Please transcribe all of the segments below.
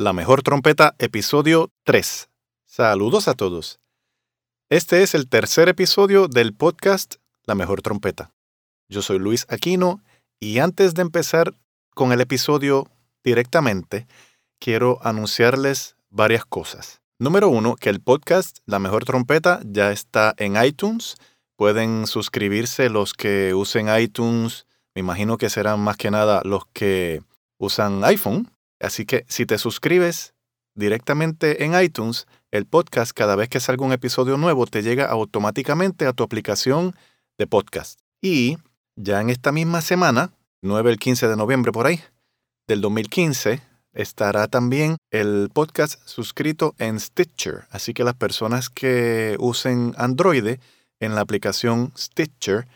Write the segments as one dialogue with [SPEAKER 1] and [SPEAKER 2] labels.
[SPEAKER 1] La Mejor Trompeta, episodio 3. Saludos a todos. Este es el tercer episodio del podcast La Mejor Trompeta. Yo soy Luis Aquino y antes de empezar con el episodio directamente, quiero anunciarles varias cosas. Número uno, que el podcast La Mejor Trompeta ya está en iTunes. Pueden suscribirse los que usen iTunes. Me imagino que serán más que nada los que usan iPhone. Así que si te suscribes directamente en iTunes, el podcast cada vez que salga un episodio nuevo te llega automáticamente a tu aplicación de podcast. Y ya en esta misma semana, 9 el 15 de noviembre por ahí, del 2015, estará también el podcast suscrito en Stitcher. Así que las personas que usen Android en la aplicación Stitcher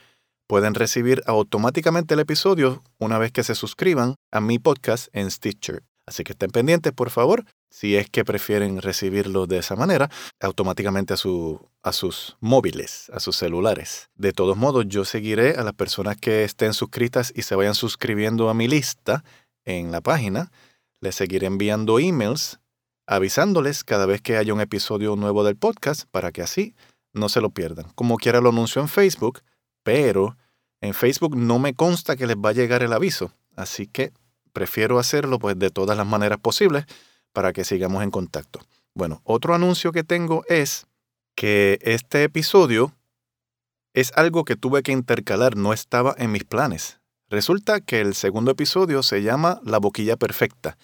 [SPEAKER 1] pueden recibir automáticamente el episodio una vez que se suscriban a mi podcast en Stitcher. Así que estén pendientes, por favor, si es que prefieren recibirlo de esa manera, automáticamente a, su, a sus móviles, a sus celulares. De todos modos, yo seguiré a las personas que estén suscritas y se vayan suscribiendo a mi lista en la página. Les seguiré enviando emails avisándoles cada vez que haya un episodio nuevo del podcast para que así no se lo pierdan. Como quiera lo anuncio en Facebook, pero en Facebook no me consta que les va a llegar el aviso. Así que prefiero hacerlo pues de todas las maneras posibles para que sigamos en contacto. Bueno, otro anuncio que tengo es que este episodio es algo que tuve que intercalar, no estaba en mis planes. Resulta que el segundo episodio se llama La boquilla perfecta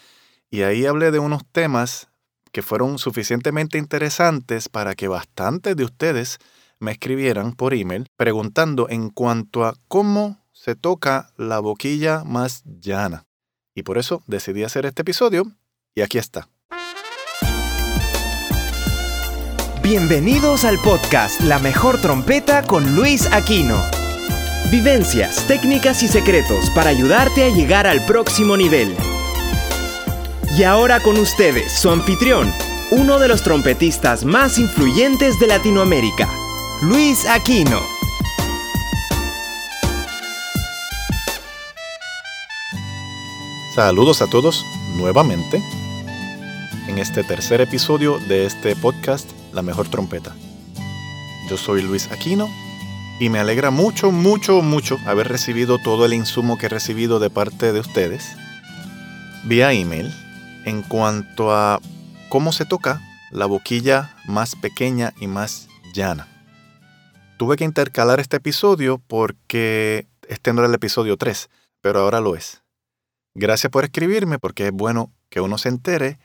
[SPEAKER 1] y ahí hablé de unos temas que fueron suficientemente interesantes para que bastantes de ustedes me escribieran por email preguntando en cuanto a cómo se toca la boquilla más llana. Y por eso decidí hacer este episodio y aquí está.
[SPEAKER 2] Bienvenidos al podcast La Mejor Trompeta con Luis Aquino. Vivencias, técnicas y secretos para ayudarte a llegar al próximo nivel. Y ahora con ustedes, su anfitrión, uno de los trompetistas más influyentes de Latinoamérica, Luis Aquino.
[SPEAKER 1] Saludos a todos nuevamente en este tercer episodio de este podcast La Mejor Trompeta. Yo soy Luis Aquino y me alegra mucho, mucho, mucho haber recibido todo el insumo que he recibido de parte de ustedes vía email en cuanto a cómo se toca la boquilla más pequeña y más llana. Tuve que intercalar este episodio porque este no el episodio 3, pero ahora lo es. Gracias por escribirme porque es bueno que uno se entere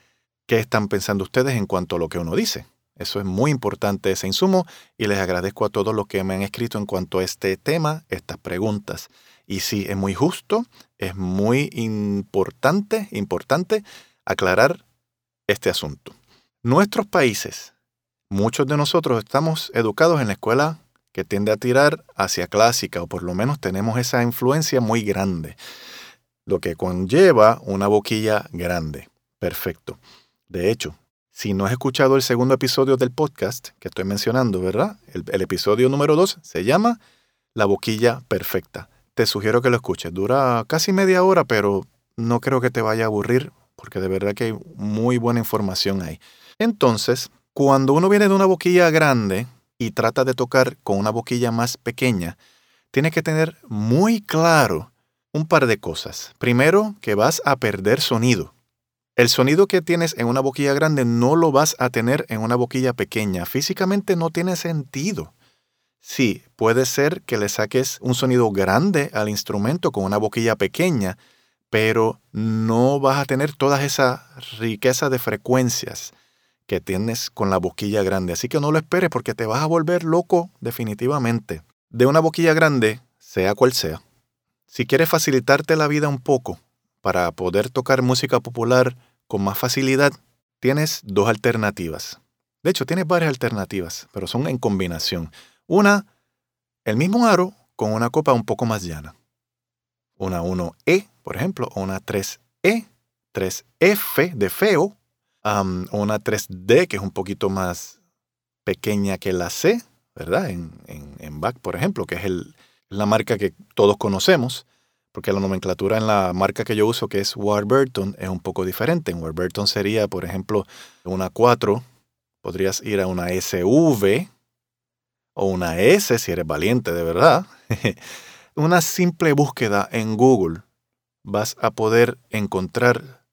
[SPEAKER 1] qué están pensando ustedes en cuanto a lo que uno dice. Eso es muy importante ese insumo y les agradezco a todos los que me han escrito en cuanto a este tema, estas preguntas. Y sí, es muy justo, es muy importante, importante aclarar este asunto. Nuestros países, muchos de nosotros estamos educados en la escuela que tiende a tirar hacia clásica o por lo menos tenemos esa influencia muy grande lo que conlleva una boquilla grande. Perfecto. De hecho, si no has escuchado el segundo episodio del podcast que estoy mencionando, ¿verdad? El, episodio número 2 se llama La boquilla perfecta. Te sugiero que lo escuches. Dura casi media hora, pero no creo que te vaya a aburrir porque de verdad que hay muy buena información ahí. Entonces, cuando uno viene de una boquilla grande y trata de tocar con una boquilla más pequeña, tiene que tener muy claro un par de cosas. Primero, que vas a perder sonido. El sonido que tienes en una boquilla grande no lo vas a tener en una boquilla pequeña. Físicamente no tiene sentido. Sí, puede ser que le saques un sonido grande al instrumento con una boquilla pequeña, pero no vas a tener toda esa riqueza de frecuencias que tienes con la boquilla grande. Así que no lo esperes porque te vas a volver loco definitivamente. De una boquilla grande, sea cual sea, si quieres facilitarte la vida un poco para poder tocar música popular con más facilidad, tienes dos alternativas. De hecho, tienes varias alternativas, pero son en combinación. Una, el mismo aro con una copa un poco más llana. Una 1E, por ejemplo, o una 3E, 3F de feo, o una 3D que es un poquito más pequeña que la C, ¿verdad? En, en, en Bach, por ejemplo, que es el, la marca que todos conocemos, porque la nomenclatura en la marca que yo uso, que es Warburton, es un poco diferente. En Warburton sería, por ejemplo, una 4, podrías ir a una SV o una S si eres valiente de verdad. una simple búsqueda en Google vas a poder encontrar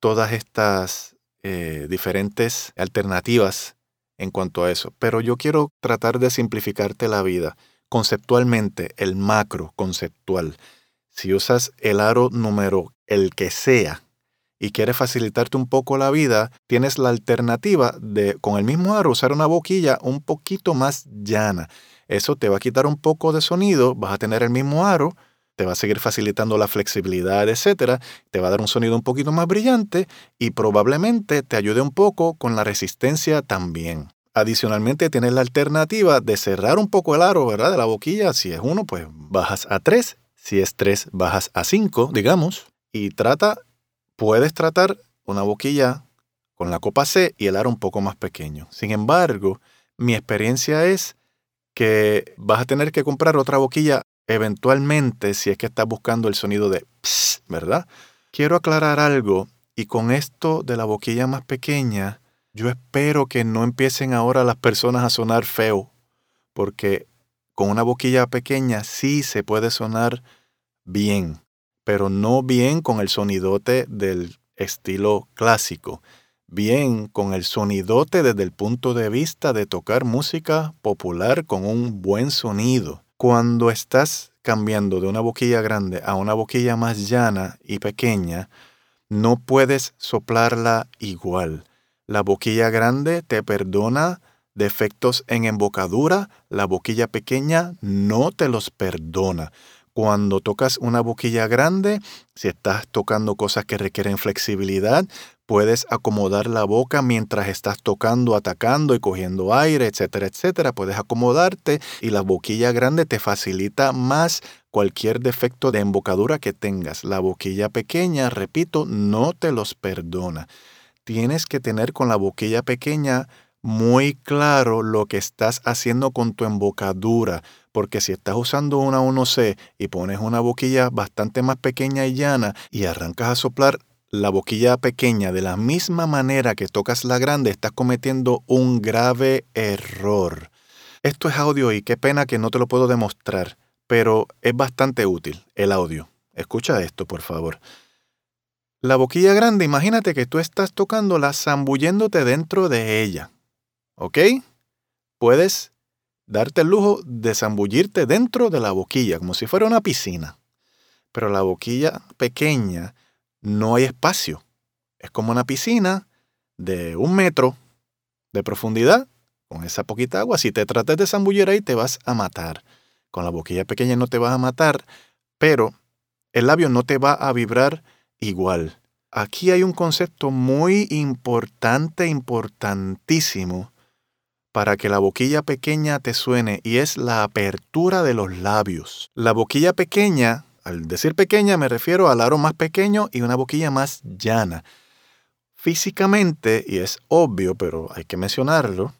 [SPEAKER 1] todas estas eh, diferentes alternativas en cuanto a eso. Pero yo quiero tratar de simplificarte la vida conceptualmente, el macro conceptual. Si usas el aro número el que sea y quieres facilitarte un poco la vida, tienes la alternativa de con el mismo aro usar una boquilla un poquito más llana. Eso te va a quitar un poco de sonido, vas a tener el mismo aro, te va a seguir facilitando la flexibilidad, etcétera, te va a dar un sonido un poquito más brillante y probablemente te ayude un poco con la resistencia también. Adicionalmente tienes la alternativa de cerrar un poco el aro, ¿verdad? De la boquilla. Si es uno, pues bajas a 3. Si es 3, bajas a 5, digamos. Y trata, puedes tratar una boquilla con la copa C y el aro un poco más pequeño. Sin embargo, mi experiencia es que vas a tener que comprar otra boquilla eventualmente si es que estás buscando el sonido de ps, ¿verdad? Quiero aclarar algo y con esto de la boquilla más pequeña, yo espero que no empiecen ahora las personas a sonar feo, porque con una boquilla pequeña sí se puede sonar bien, pero no bien con el sonidote del estilo clásico, bien con el sonidote desde el punto de vista de tocar música popular con un buen sonido. Cuando estás cambiando de una boquilla grande a una boquilla más llana y pequeña, no puedes soplarla igual la boquilla grande te perdona defectos en embocadura, la boquilla pequeña no te los perdona. Cuando tocas una boquilla grande, si estás tocando cosas que requieren flexibilidad, puedes acomodar la boca mientras estás tocando, atacando y cogiendo aire, etcétera, etcétera. Puedes acomodarte y la boquilla grande te facilita más cualquier defecto de embocadura que tengas. La boquilla pequeña, repito, no te los perdona tienes que tener con la boquilla pequeña muy claro lo que estás haciendo con tu embocadura, porque si estás usando una 1C y pones una boquilla bastante más pequeña y llana y arrancas a soplar la boquilla pequeña de la misma manera que tocas la grande, estás cometiendo un grave error. Esto es audio y qué pena que no te lo puedo demostrar, pero es bastante útil el audio. Escucha esto, por favor. La boquilla grande, imagínate que tú estás tocándola zambulléndote dentro de ella. ¿Ok? Puedes darte el lujo de zambullirte dentro de la boquilla, como si fuera una piscina. Pero la boquilla pequeña no hay espacio. Es como una piscina de un metro de profundidad. Con esa poquita agua, si te tratas de zambullir ahí, te vas a matar. Con la boquilla pequeña no te vas a matar, pero el labio no te va a vibrar igual. Aquí hay un concepto muy importante, importantísimo, para que la boquilla pequeña te suene y es la apertura de los labios. La boquilla pequeña, al decir pequeña me refiero al aro más pequeño y una boquilla más llana. Físicamente, y es obvio, pero hay que mencionarlo,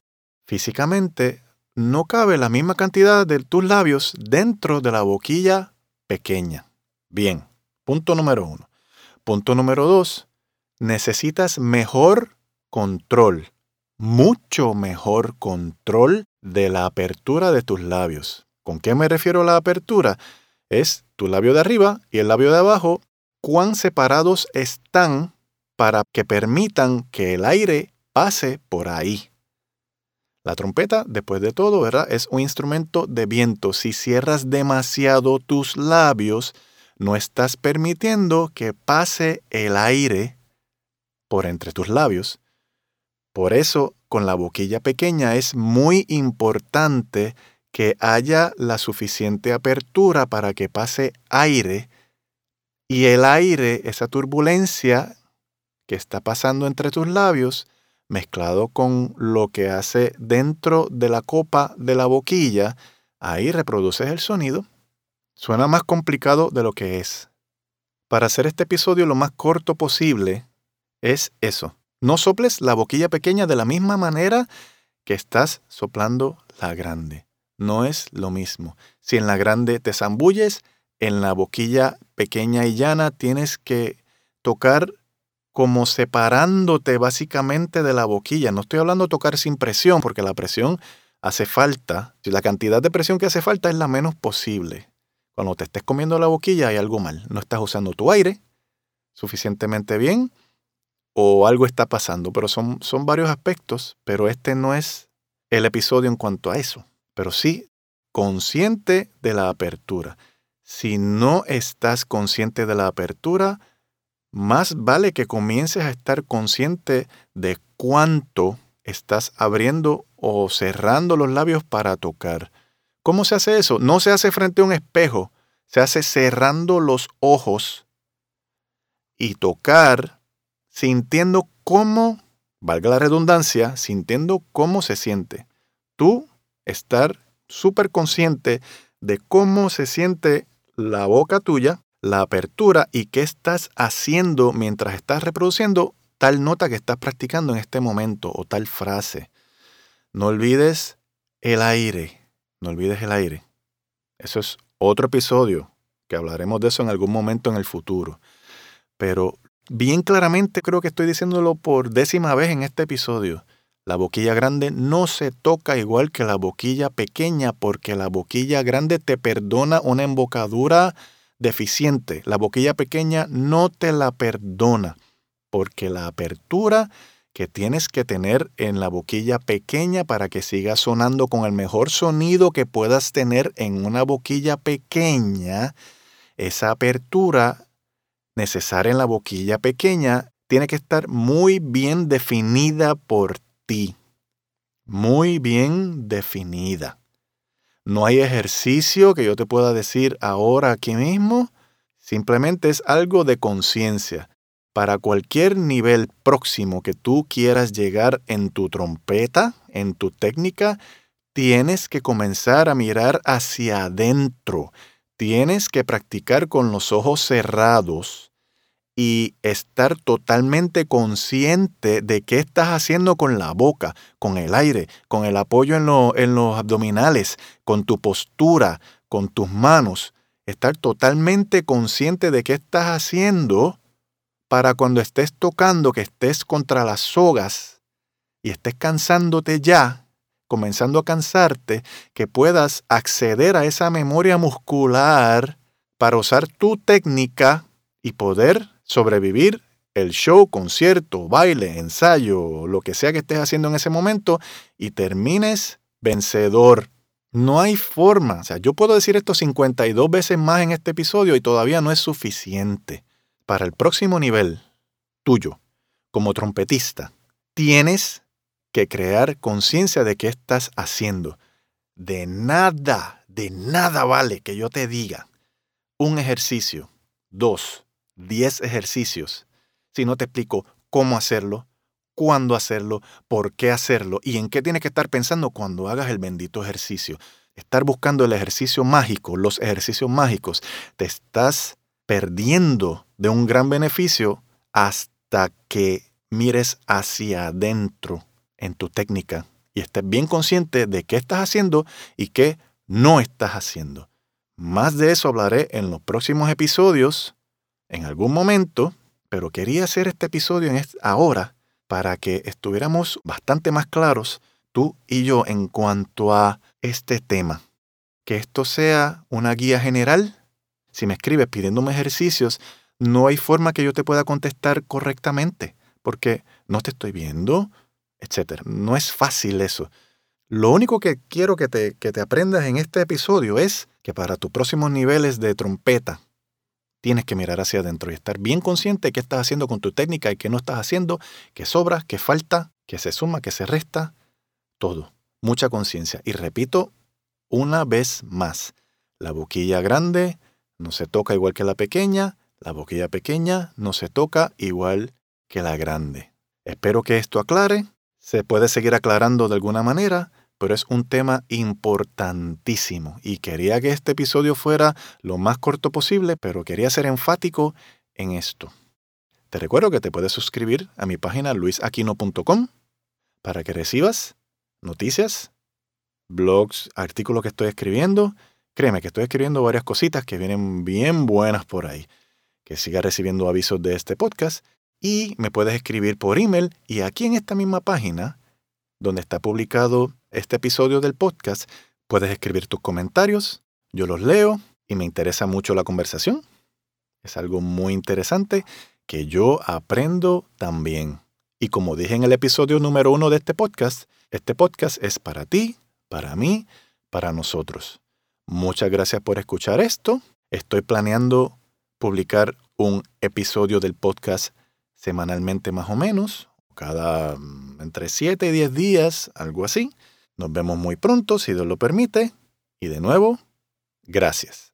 [SPEAKER 1] físicamente no cabe la misma cantidad de tus labios dentro de la boquilla pequeña. Bien, punto número uno. Punto número dos, necesitas mejor control, mucho mejor control de la apertura de tus labios. ¿Con qué me refiero a la apertura? Es tu labio de arriba y el labio de abajo, cuán separados están para que permitan que el aire pase por ahí. La trompeta, después de todo, ¿verdad? Es un instrumento de viento. Si cierras demasiado tus labios, no estás permitiendo que pase el aire por entre tus labios. Por eso, con la boquilla pequeña es muy importante que haya la suficiente apertura para que pase aire y el aire, esa turbulencia que está pasando entre tus labios, mezclado con lo que hace dentro de la copa de la boquilla, ahí reproduces el sonido Suena más complicado de lo que es. Para hacer este episodio lo más corto posible, es eso. No soples la boquilla pequeña de la misma manera que estás soplando la grande. No es lo mismo. Si en la grande te zambulles, en la boquilla pequeña y llana tienes que tocar como separándote básicamente de la boquilla. No estoy hablando de tocar sin presión, porque la presión hace falta. La cantidad de presión que hace falta es la menos posible. Cuando te estés comiendo la boquilla hay algo mal. No estás usando tu aire suficientemente bien o algo está pasando. Pero son, son varios aspectos, pero este no es el episodio en cuanto a eso. Pero sí consciente de la apertura. Si no estás consciente de la apertura, más vale que comiences a estar consciente de cuánto estás abriendo o cerrando los labios para tocar. ¿Cómo se hace eso? No se hace frente a un espejo, se hace cerrando los ojos y tocar sintiendo cómo, valga la redundancia, sintiendo cómo se siente. Tú estar súper consciente de cómo se siente la boca tuya la apertura y qué estás haciendo mientras estás reproduciendo tal nota que estás practicando en este momento o tal frase. No olvides el aire, no olvides el aire. Eso es otro episodio, que hablaremos de eso en algún momento en el futuro. Pero bien claramente creo que estoy diciéndolo por décima vez en este episodio. La boquilla grande no se toca igual que la boquilla pequeña porque la boquilla grande te perdona una embocadura deficiente, la boquilla pequeña no te la perdona, porque la apertura que tienes que tener en la boquilla pequeña para que siga sonando con el mejor sonido que puedas tener en una boquilla pequeña, esa apertura necesaria en la boquilla pequeña tiene que estar muy bien definida por ti. Muy bien definida. No hay ejercicio que yo te pueda decir ahora aquí mismo. Simplemente es algo de conciencia. Para cualquier nivel próximo que tú quieras llegar en tu trompeta, en tu técnica, tienes que comenzar a mirar hacia adentro. Tienes que practicar con los ojos cerrados y estar totalmente consciente de qué estás haciendo con la boca, con el aire, con el apoyo en, en los abdominales, con tu postura, con tus manos. Estar totalmente consciente de qué estás haciendo para cuando estés tocando, que estés contra las sogas y estés cansándote ya, comenzando a cansarte, que puedas acceder a esa memoria muscular para usar tu técnica y poder sobrevivir el show, concierto, baile, ensayo, lo que sea que estés haciendo en ese momento y termines vencedor. No hay forma, o sea, yo puedo decir esto 52 veces más en este episodio y todavía no es suficiente. Para el próximo nivel tuyo, como trompetista, tienes que crear conciencia de qué estás haciendo. De nada, de nada vale que yo te diga un ejercicio, dos, 10 ejercicios si no te explico cómo hacerlo, cuándo hacerlo, por qué hacerlo y en qué tienes que estar pensando cuando hagas el bendito ejercicio. Estar buscando el ejercicio mágico, los ejercicios mágicos, te estás perdiendo de un gran beneficio hasta que mires hacia adentro en tu técnica y estés bien consciente de qué estás haciendo y qué no estás haciendo. Más de eso hablaré en los próximos episodios en algún momento, pero quería hacer este episodio ahora para que estuviéramos bastante más claros tú y yo en cuanto a este tema. Que esto sea una guía general. Si me escribes pidiéndome ejercicios, no hay forma que yo te pueda contestar correctamente, porque no te estoy viendo, etc. No es fácil eso. Lo único que quiero que te, que te aprendas en este episodio es que para tus próximos niveles de trompeta, tienes que mirar hacia adentro y estar bien consciente de qué estás haciendo con tu técnica y qué no estás haciendo, qué sobra, qué falta, qué se suma, qué se resta, todo. Mucha conciencia. Y repito una vez más, la boquilla grande no se toca igual que la pequeña, la boquilla pequeña no se toca igual que la grande. Espero que esto aclare. Se puede seguir aclarando de alguna manera pero es un tema importantísimo y quería que este episodio fuera lo más corto posible, pero quería ser enfático en esto. Te recuerdo que te puedes suscribir a mi página luisaquino.com para que recibas noticias, blogs, artículos que estoy escribiendo, Créeme que estoy escribiendo varias cositas que vienen bien buenas por ahí. Que siga recibiendo avisos de este podcast y me puedes escribir por email y aquí en esta misma página, donde está publicado este episodio del podcast, puedes escribir tus comentarios, yo los leo y me interesa mucho la conversación. Es algo muy interesante que yo aprendo también. Y como dije en el episodio número uno de este podcast, este podcast es para ti, para mí, para nosotros. Muchas gracias por escuchar esto. Estoy planeando publicar un episodio del podcast semanalmente más o menos, cada mm, entre 7 y 10 días, algo así. Nos vemos muy pronto, si Dios lo permite. Y de nuevo, gracias.